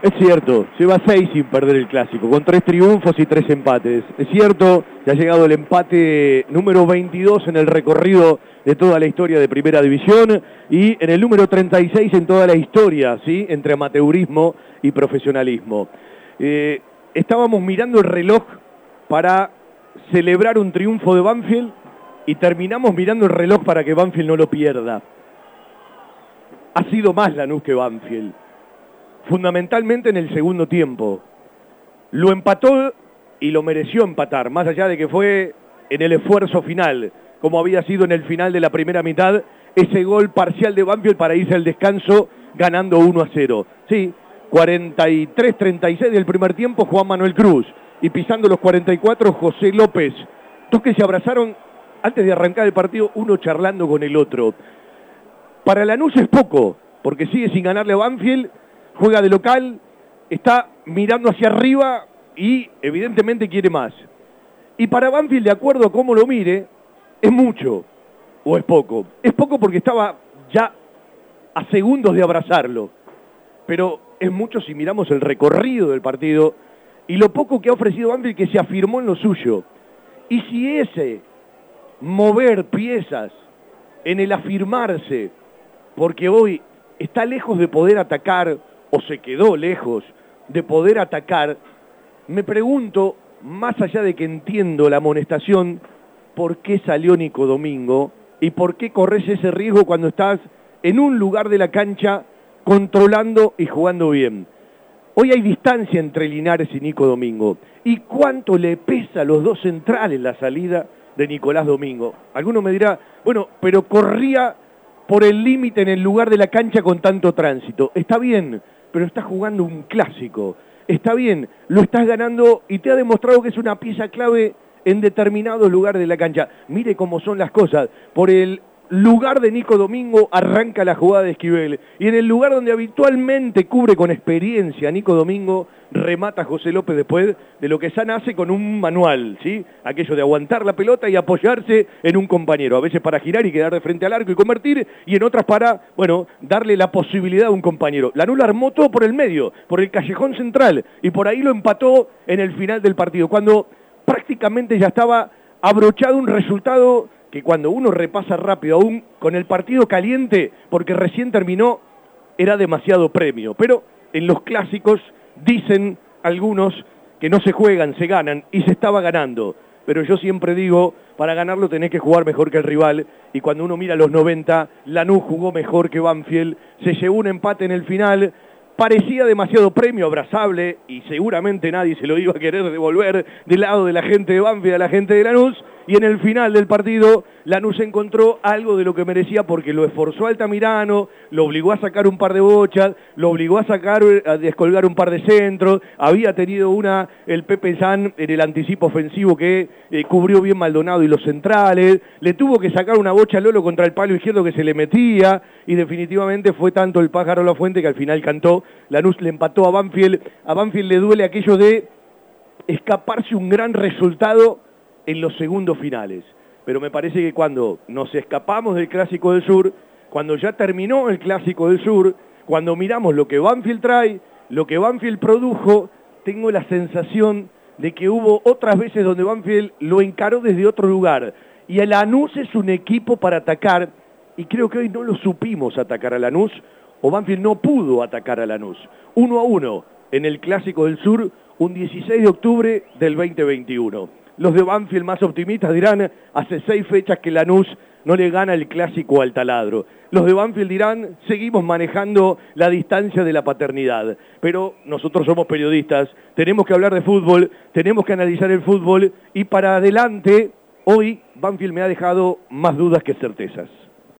Es cierto, lleva seis sin perder el clásico, con tres triunfos y tres empates. Es cierto que ha llegado el empate número 22 en el recorrido de toda la historia de Primera División y en el número 36 en toda la historia, ¿sí? Entre amateurismo y profesionalismo. Eh, estábamos mirando el reloj para celebrar un triunfo de Banfield y terminamos mirando el reloj para que Banfield no lo pierda. Ha sido más Lanús que Banfield fundamentalmente en el segundo tiempo. Lo empató y lo mereció empatar, más allá de que fue en el esfuerzo final, como había sido en el final de la primera mitad, ese gol parcial de Banfield para irse al descanso ganando 1 a 0. Sí, 43-36 del primer tiempo Juan Manuel Cruz y pisando los 44 José López. Dos que se abrazaron antes de arrancar el partido, uno charlando con el otro. Para Lanús es poco, porque sigue sin ganarle a Banfield juega de local, está mirando hacia arriba y evidentemente quiere más. Y para Banfield, de acuerdo a cómo lo mire, es mucho o es poco. Es poco porque estaba ya a segundos de abrazarlo, pero es mucho si miramos el recorrido del partido y lo poco que ha ofrecido Banfield que se afirmó en lo suyo. Y si ese mover piezas en el afirmarse, porque hoy está lejos de poder atacar o se quedó lejos de poder atacar, me pregunto, más allá de que entiendo la amonestación, ¿por qué salió Nico Domingo? ¿Y por qué corres ese riesgo cuando estás en un lugar de la cancha controlando y jugando bien? Hoy hay distancia entre Linares y Nico Domingo. ¿Y cuánto le pesa a los dos centrales la salida de Nicolás Domingo? Alguno me dirá, bueno, pero corría por el límite en el lugar de la cancha con tanto tránsito. Está bien, pero estás jugando un clásico. Está bien, lo estás ganando y te ha demostrado que es una pieza clave en determinados lugares de la cancha. Mire cómo son las cosas. Por el lugar de Nico Domingo arranca la jugada de Esquivel. Y en el lugar donde habitualmente cubre con experiencia Nico Domingo, remata José López después de lo que San hace con un manual, ¿sí? Aquello de aguantar la pelota y apoyarse en un compañero, a veces para girar y quedar de frente al arco y convertir, y en otras para, bueno, darle la posibilidad a un compañero. La nula armó todo por el medio, por el callejón central, y por ahí lo empató en el final del partido, cuando prácticamente ya estaba abrochado un resultado que cuando uno repasa rápido, aún con el partido caliente, porque recién terminó, era demasiado premio. Pero en los clásicos dicen algunos que no se juegan, se ganan, y se estaba ganando. Pero yo siempre digo, para ganarlo tenés que jugar mejor que el rival, y cuando uno mira los 90, Lanús jugó mejor que Banfield, se llevó un empate en el final, parecía demasiado premio abrazable, y seguramente nadie se lo iba a querer devolver del lado de la gente de Banfield a la gente de Lanús, y en el final del partido Lanús encontró algo de lo que merecía porque lo esforzó Altamirano, lo obligó a sacar un par de bochas, lo obligó a sacar, a descolgar un par de centros, había tenido una, el Pepe San en el anticipo ofensivo que eh, cubrió bien Maldonado y los centrales, le tuvo que sacar una bocha a Lolo contra el palo izquierdo que se le metía. Y definitivamente fue tanto el pájaro a la fuente que al final cantó, Lanús le empató a Banfield, a Banfield le duele aquello de escaparse un gran resultado en los segundos finales. Pero me parece que cuando nos escapamos del Clásico del Sur, cuando ya terminó el Clásico del Sur, cuando miramos lo que Banfield trae, lo que Banfield produjo, tengo la sensación de que hubo otras veces donde Banfield lo encaró desde otro lugar. Y el Lanús es un equipo para atacar, y creo que hoy no lo supimos atacar a Lanús, o Banfield no pudo atacar a Lanús. Uno a uno en el Clásico del Sur, un 16 de octubre del 2021. Los de Banfield más optimistas dirán, hace seis fechas que Lanús no le gana el clásico al taladro. Los de Banfield dirán, seguimos manejando la distancia de la paternidad. Pero nosotros somos periodistas, tenemos que hablar de fútbol, tenemos que analizar el fútbol y para adelante, hoy Banfield me ha dejado más dudas que certezas.